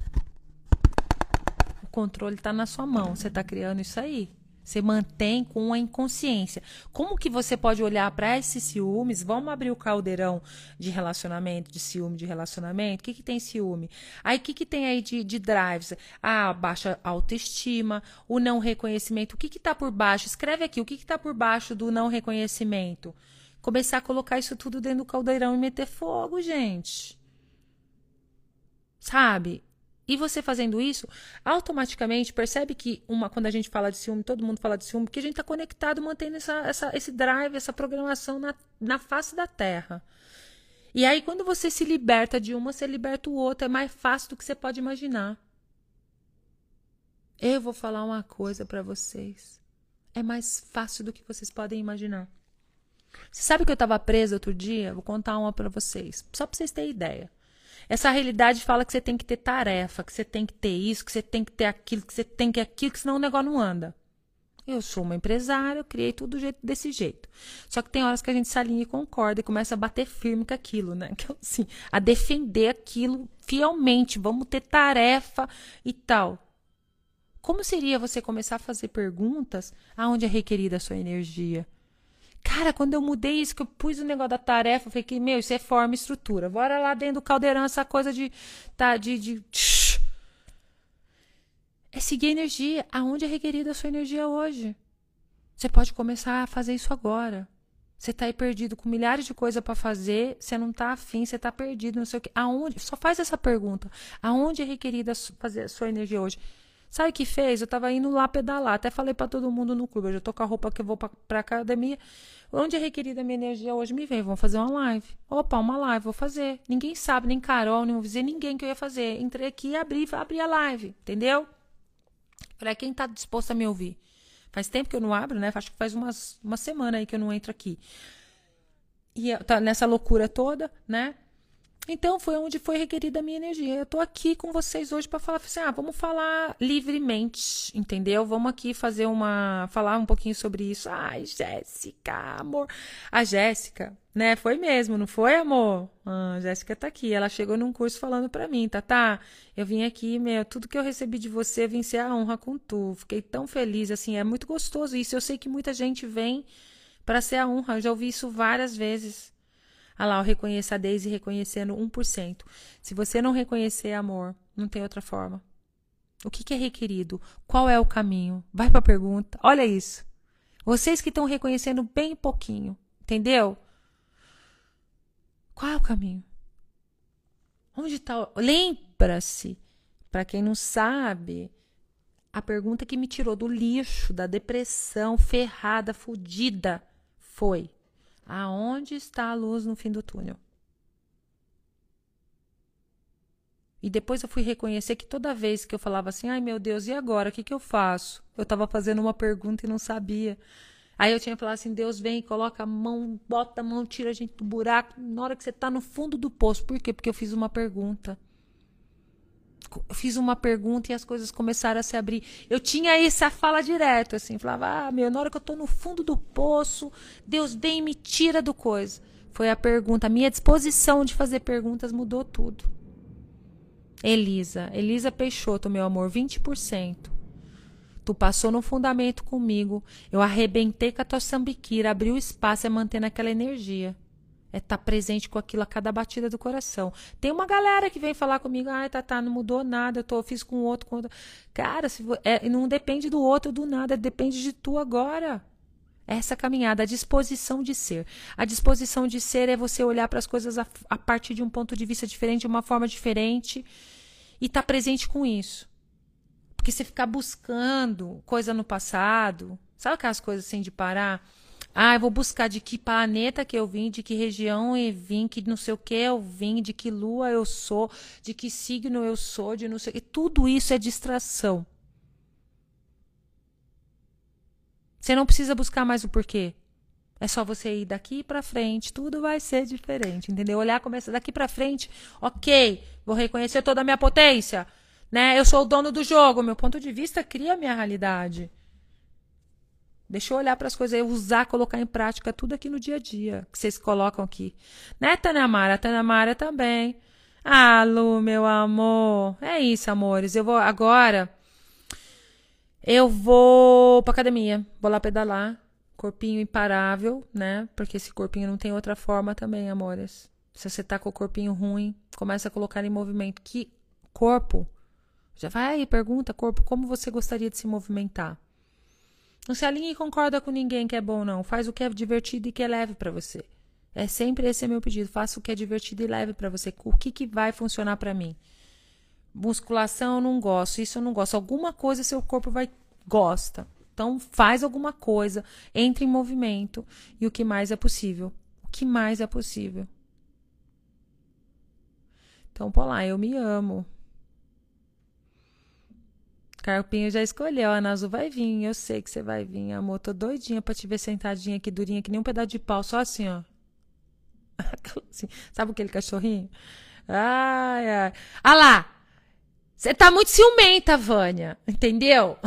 O controle tá na sua mão. Você tá criando isso aí. Você mantém com a inconsciência. Como que você pode olhar para esses ciúmes? Vamos abrir o caldeirão de relacionamento, de ciúme de relacionamento. O que, que tem ciúme? Aí o que, que tem aí de, de drives? A baixa autoestima, o não reconhecimento. O que está por baixo? Escreve aqui o que está por baixo do não reconhecimento. Começar a colocar isso tudo dentro do caldeirão e meter fogo, gente. Sabe? E você fazendo isso, automaticamente percebe que uma, quando a gente fala de ciúme, todo mundo fala de ciúme, porque a gente está conectado, mantendo essa, essa, esse drive, essa programação na, na face da Terra. E aí, quando você se liberta de uma, você liberta o outro. É mais fácil do que você pode imaginar. Eu vou falar uma coisa para vocês. É mais fácil do que vocês podem imaginar. Você sabe que eu estava presa outro dia? Vou contar uma para vocês, só para vocês terem ideia. Essa realidade fala que você tem que ter tarefa, que você tem que ter isso, que você tem que ter aquilo, que você tem que aquilo, que senão o negócio não anda. Eu sou uma empresária, eu criei tudo desse jeito. Só que tem horas que a gente se alinha e concorda e começa a bater firme com aquilo, né? Que, assim, a defender aquilo fielmente. Vamos ter tarefa e tal. Como seria você começar a fazer perguntas aonde é requerida a sua energia? Cara, quando eu mudei isso, que eu pus o negócio da tarefa, eu falei que, meu, isso é forma e estrutura. Bora lá dentro do caldeirão, essa coisa de. Tá, de. de é seguir a energia. Aonde é requerida a sua energia hoje? Você pode começar a fazer isso agora. Você tá aí perdido com milhares de coisas para fazer, você não tá afim, você tá perdido, não sei o quê. Aonde? Só faz essa pergunta. Aonde é requerida fazer a sua energia hoje? Sabe o que fez? Eu tava indo lá pedalar. Até falei para todo mundo no clube. Eu já tô com a roupa que eu vou pra, pra academia. Onde é requerida a minha energia hoje? Me vem, vamos fazer uma live. Opa, uma live, vou fazer. Ninguém sabe, nem Carol, nem dizer ninguém que eu ia fazer. Entrei aqui e abri, abri a live, entendeu? Falei, quem tá disposto a me ouvir? Faz tempo que eu não abro, né? Acho que faz umas, uma semana aí que eu não entro aqui. E tá nessa loucura toda, né? Então foi onde foi requerida a minha energia. Eu tô aqui com vocês hoje para falar assim, ah, vamos falar livremente, entendeu? Vamos aqui fazer uma falar um pouquinho sobre isso. Ai, Jéssica, amor. A Jéssica, né? Foi mesmo, não foi, amor? Ah, a Jéssica tá aqui. Ela chegou num curso falando para mim, tá, tá? Eu vim aqui, meu, tudo que eu recebi de você, vim ser a honra com tu. Fiquei tão feliz, assim, é muito gostoso isso. Eu sei que muita gente vem para ser a honra. Eu já ouvi isso várias vezes. Ah lá, o reconheça a Daisy reconhecendo 1%. Se você não reconhecer amor, não tem outra forma. O que, que é requerido? Qual é o caminho? Vai para a pergunta. Olha isso. Vocês que estão reconhecendo bem pouquinho, entendeu? Qual é o caminho? Onde está? Lembra-se, para quem não sabe, a pergunta que me tirou do lixo, da depressão ferrada, fodida, foi: Aonde está a luz no fim do túnel? E depois eu fui reconhecer que toda vez que eu falava assim, ai meu Deus, e agora? O que, que eu faço? Eu estava fazendo uma pergunta e não sabia. Aí eu tinha que falar assim: Deus vem, coloca a mão, bota a mão, tira a gente do buraco na hora que você está no fundo do poço. Por quê? Porque eu fiz uma pergunta fiz uma pergunta e as coisas começaram a se abrir. Eu tinha essa fala direto, assim, falava, ah, meu, na hora que eu estou no fundo do poço, Deus vem e me tira do coisa. Foi a pergunta, a minha disposição de fazer perguntas mudou tudo. Elisa, Elisa Peixoto, meu amor, 20%. Tu passou no fundamento comigo, eu arrebentei com a tua sambiquira, abri o espaço e mantendo aquela energia é estar tá presente com aquilo a cada batida do coração. Tem uma galera que vem falar comigo, ai, tá, tá, não mudou nada, eu tô, fiz com o outro, com outro. Cara, se, é, não depende do outro do nada, depende de tu agora. Essa caminhada, a disposição de ser. A disposição de ser é você olhar para as coisas a, a, partir de um ponto de vista diferente, de uma forma diferente, e estar tá presente com isso. Porque você ficar buscando coisa no passado, sabe aquelas coisas assim de parar? Ah, eu vou buscar de que planeta que eu vim, de que região eu vim, que não sei o que eu vim, de que lua eu sou, de que signo eu sou, de não sei o que. Tudo isso é distração. Você não precisa buscar mais o porquê. É só você ir daqui para frente, tudo vai ser diferente, entendeu? Olhar começa daqui para frente, ok, vou reconhecer toda a minha potência, né? Eu sou o dono do jogo, meu ponto de vista cria a minha realidade. Deixa eu olhar para as coisas e usar, colocar em prática tudo aqui no dia a dia que vocês colocam aqui. Né, Tanamara? Tanamara também. Ah, Lu, meu amor. É isso, amores. Eu vou agora eu vou pra academia, vou lá pedalar. Corpinho imparável, né? Porque esse corpinho não tem outra forma também, amores. Se você tá com o corpinho ruim, começa a colocar em movimento. Que corpo? Já vai aí, pergunta, corpo, como você gostaria de se movimentar? Não se alinha e concorda com ninguém que é bom, não. Faz o que é divertido e que é leve para você. É sempre esse é meu pedido. Faça o que é divertido e leve para você. O que, que vai funcionar para mim? Musculação eu não gosto, isso eu não gosto. Alguma coisa seu corpo vai gosta. Então faz alguma coisa, entre em movimento e o que mais é possível. O que mais é possível. Então, pô lá, eu me amo. Carpinho já escolheu, a Azul vai vir, eu sei que você vai vir, amor. Tô doidinha pra te ver sentadinha aqui, durinha, que nem um pedaço de pau, só assim, ó. Assim, sabe aquele cachorrinho? Ai, ai. Ah lá! Você tá muito ciumenta, Vânia, entendeu?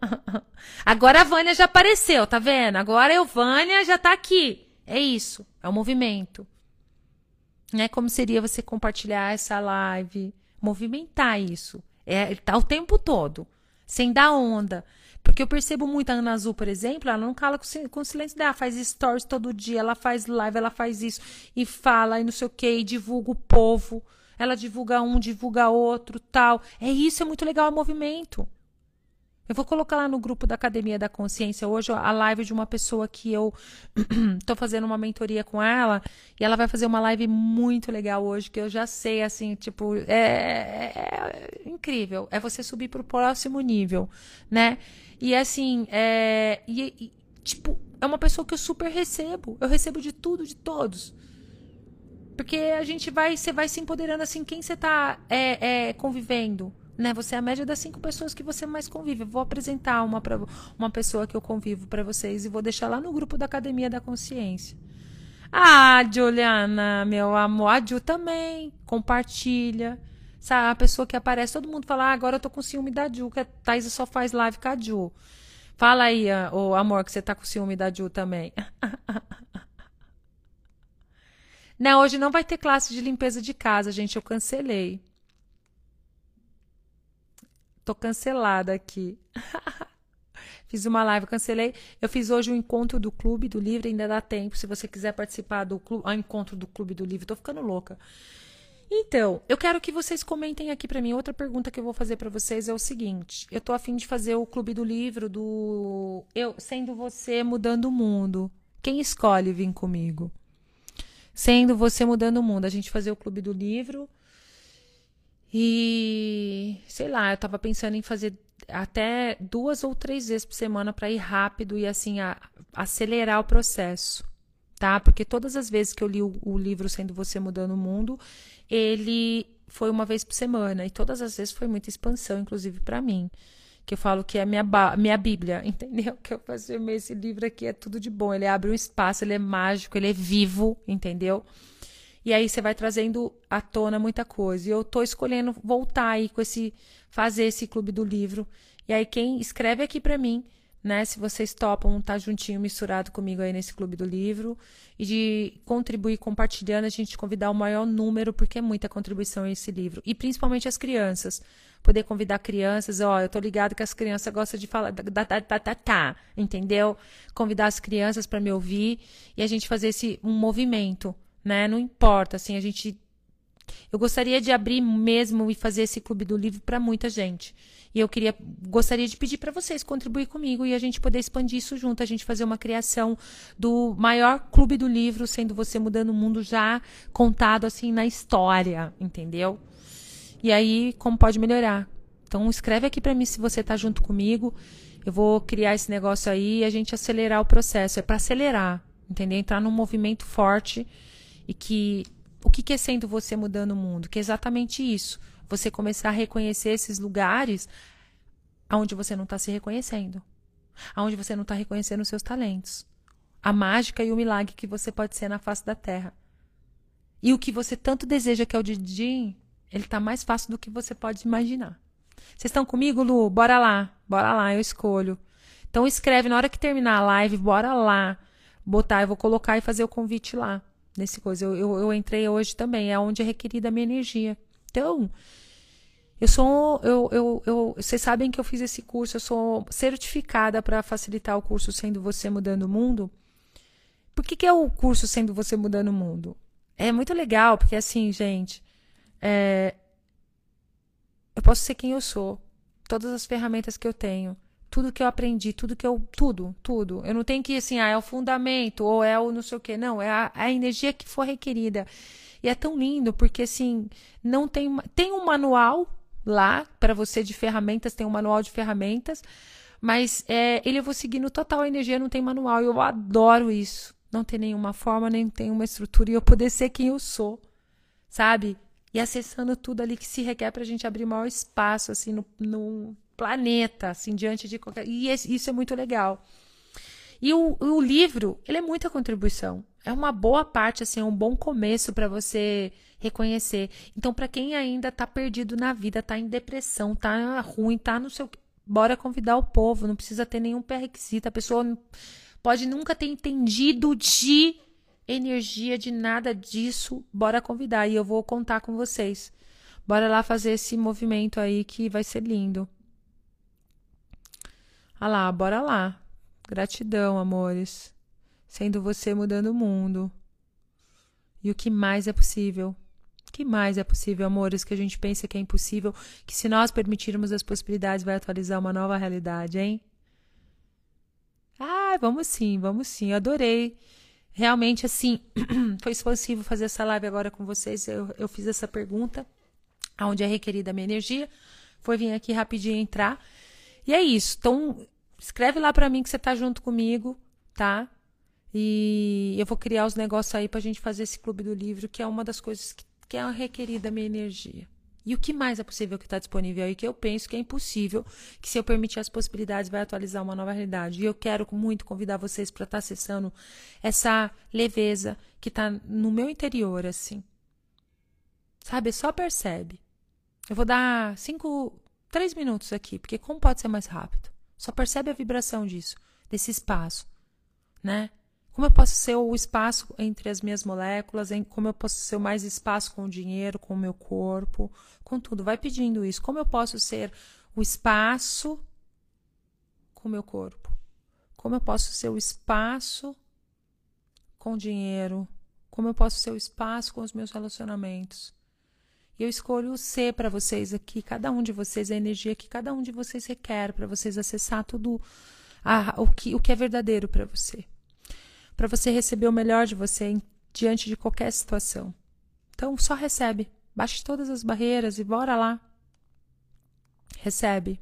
Agora a Vânia já apareceu, tá vendo? Agora eu, Vânia, já tá aqui. É isso, é o movimento. É como seria você compartilhar essa live, movimentar isso. É, tá o tempo todo, sem dar onda. Porque eu percebo muito a Ana Azul, por exemplo, ela não cala com, com silêncio dela, faz stories todo dia, ela faz live, ela faz isso, e fala, e não sei o que, e divulga o povo. Ela divulga um, divulga outro, tal. É isso, é muito legal o movimento. Eu vou colocar lá no grupo da Academia da Consciência hoje a live de uma pessoa que eu tô fazendo uma mentoria com ela e ela vai fazer uma live muito legal hoje que eu já sei assim tipo é, é, é incrível é você subir para o próximo nível, né? E assim é e, e, tipo é uma pessoa que eu super recebo, eu recebo de tudo de todos. Porque a gente vai, você vai se empoderando assim, quem você está é, é, convivendo. Né? Você é a média das cinco pessoas que você mais convive. Eu vou apresentar uma, pra, uma pessoa que eu convivo para vocês e vou deixar lá no grupo da Academia da Consciência. Ah, Juliana, meu amor, a Ju também. Compartilha. Sabe, a pessoa que aparece, todo mundo fala, ah, agora eu tô com ciúme da Ju, que a Thaisa só faz live com a Ju. Fala aí, o amor, que você tá com ciúme da Ju também. Não, hoje não vai ter classe de limpeza de casa, gente. Eu cancelei. Tô cancelada aqui. fiz uma live, cancelei. Eu fiz hoje o um encontro do Clube do Livro, ainda dá tempo. Se você quiser participar do clube, ao encontro do Clube do Livro, tô ficando louca. Então, eu quero que vocês comentem aqui para mim. Outra pergunta que eu vou fazer para vocês é o seguinte: eu tô afim de fazer o Clube do Livro do eu sendo você mudando o mundo. Quem escolhe vir comigo? sendo você mudando o mundo. A gente fazia o clube do livro. E sei lá, eu tava pensando em fazer até duas ou três vezes por semana para ir rápido e assim a, acelerar o processo, tá? Porque todas as vezes que eu li o, o livro Sendo Você Mudando o Mundo, ele foi uma vez por semana e todas as vezes foi muita expansão, inclusive para mim que eu falo que é minha, minha Bíblia, entendeu? Que eu faço esse livro aqui é tudo de bom. Ele abre um espaço, ele é mágico, ele é vivo, entendeu? E aí você vai trazendo à tona muita coisa. E eu tô escolhendo voltar aí com esse fazer esse clube do livro. E aí quem escreve aqui para mim, né, se vocês topam tá juntinho misturado comigo aí nesse clube do livro e de contribuir compartilhando, a gente convidar o maior número porque é muita contribuição esse livro e principalmente as crianças poder convidar crianças, ó, eu tô ligado que as crianças gostam de falar, da, da, da, da, tá, entendeu? Convidar as crianças para me ouvir e a gente fazer esse um movimento, né? Não importa, assim, a gente Eu gostaria de abrir mesmo e fazer esse clube do livro para muita gente. E eu queria, gostaria de pedir para vocês contribuir comigo e a gente poder expandir isso junto, a gente fazer uma criação do maior clube do livro, sendo você mudando o mundo já contado assim na história, entendeu? E aí, como pode melhorar? Então escreve aqui para mim se você tá junto comigo. Eu vou criar esse negócio aí e a gente acelerar o processo. É para acelerar, entendeu? Entrar num movimento forte e que o que, que é sendo você mudando o mundo? Que é exatamente isso você começar a reconhecer esses lugares onde você não está se reconhecendo, onde você não está reconhecendo os seus talentos, a mágica e o milagre que você pode ser na face da Terra. E o que você tanto deseja, que é o Didi, ele está mais fácil do que você pode imaginar. Vocês estão comigo, Lu? Bora lá, bora lá, eu escolho. Então escreve na hora que terminar a live, bora lá botar, eu vou colocar e fazer o convite lá nesse coisa. Eu, eu, eu entrei hoje também, é onde é requerida a minha energia. Então, eu sou, eu, eu, eu, vocês sabem que eu fiz esse curso, eu sou certificada para facilitar o curso Sendo Você Mudando o Mundo. Por que, que é o curso Sendo Você Mudando o Mundo? É muito legal, porque assim, gente, é, eu posso ser quem eu sou, todas as ferramentas que eu tenho, tudo que eu aprendi, tudo que eu, tudo, tudo. Eu não tenho que assim, ah, é o fundamento ou é o não sei o que, não, é a, a energia que for requerida. E é tão lindo porque assim, não tem tem um manual lá para você de ferramentas, tem um manual de ferramentas, mas é, ele eu vou seguindo total energia, não tem manual. E eu adoro isso. Não tem nenhuma forma, nem tem uma estrutura e eu poder ser quem eu sou, sabe? E acessando tudo ali que se requer para a gente abrir maior espaço, assim, no, no planeta, assim, diante de qualquer. E isso é muito legal. E o, o livro, ele é muita contribuição. É uma boa parte, assim, é um bom começo para você reconhecer. Então, para quem ainda tá perdido na vida, tá em depressão, tá ruim, tá no seu. Bora convidar o povo, não precisa ter nenhum pré-requisito. A pessoa pode nunca ter entendido de energia, de nada disso. Bora convidar e eu vou contar com vocês. Bora lá fazer esse movimento aí que vai ser lindo. Ah lá, bora lá. Gratidão, amores. Sendo você mudando o mundo. E o que mais é possível? que mais é possível, amores, que a gente pensa que é impossível, que se nós permitirmos as possibilidades vai atualizar uma nova realidade, hein? Ah, vamos sim, vamos sim. Eu adorei. Realmente, assim, foi expansivo fazer essa live agora com vocês. Eu, eu fiz essa pergunta, aonde é requerida a minha energia. Foi vir aqui rapidinho entrar. E é isso. Então, escreve lá para mim que você tá junto comigo, tá? E eu vou criar os negócios aí pra gente fazer esse clube do livro, que é uma das coisas que que é requerida a minha energia. E o que mais é possível que está disponível aí que eu penso que é impossível, que se eu permitir as possibilidades vai atualizar uma nova realidade. E eu quero muito convidar vocês para estar tá acessando essa leveza que está no meu interior, assim. Sabe? Só percebe. Eu vou dar cinco, três minutos aqui, porque como pode ser mais rápido? Só percebe a vibração disso, desse espaço, né? Como eu posso ser o espaço entre as minhas moléculas, como eu posso ser mais espaço com o dinheiro, com o meu corpo, com tudo. Vai pedindo isso. Como eu posso ser o espaço com o meu corpo? Como eu posso ser o espaço com o dinheiro? Como eu posso ser o espaço com os meus relacionamentos? E eu escolho ser para vocês aqui, cada um de vocês, a energia que cada um de vocês requer para vocês acessar tudo a, o, que, o que é verdadeiro para você para você receber o melhor de você em, diante de qualquer situação. Então, só recebe. Baixe todas as barreiras e bora lá. Recebe.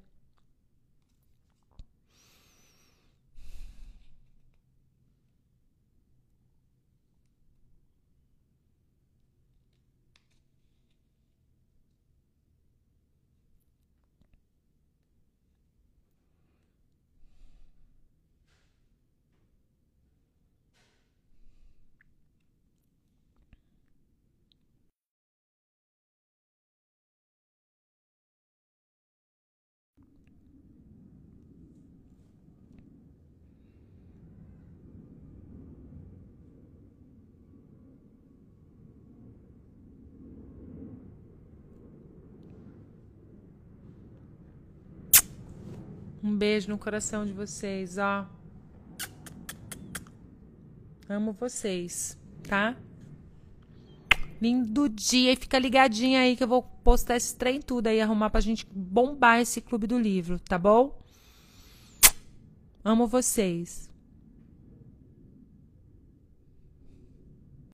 Um beijo no coração de vocês, ó. Amo vocês, tá? Lindo dia. E fica ligadinha aí que eu vou postar esse trem tudo aí, arrumar pra gente bombar esse clube do livro, tá bom? Amo vocês.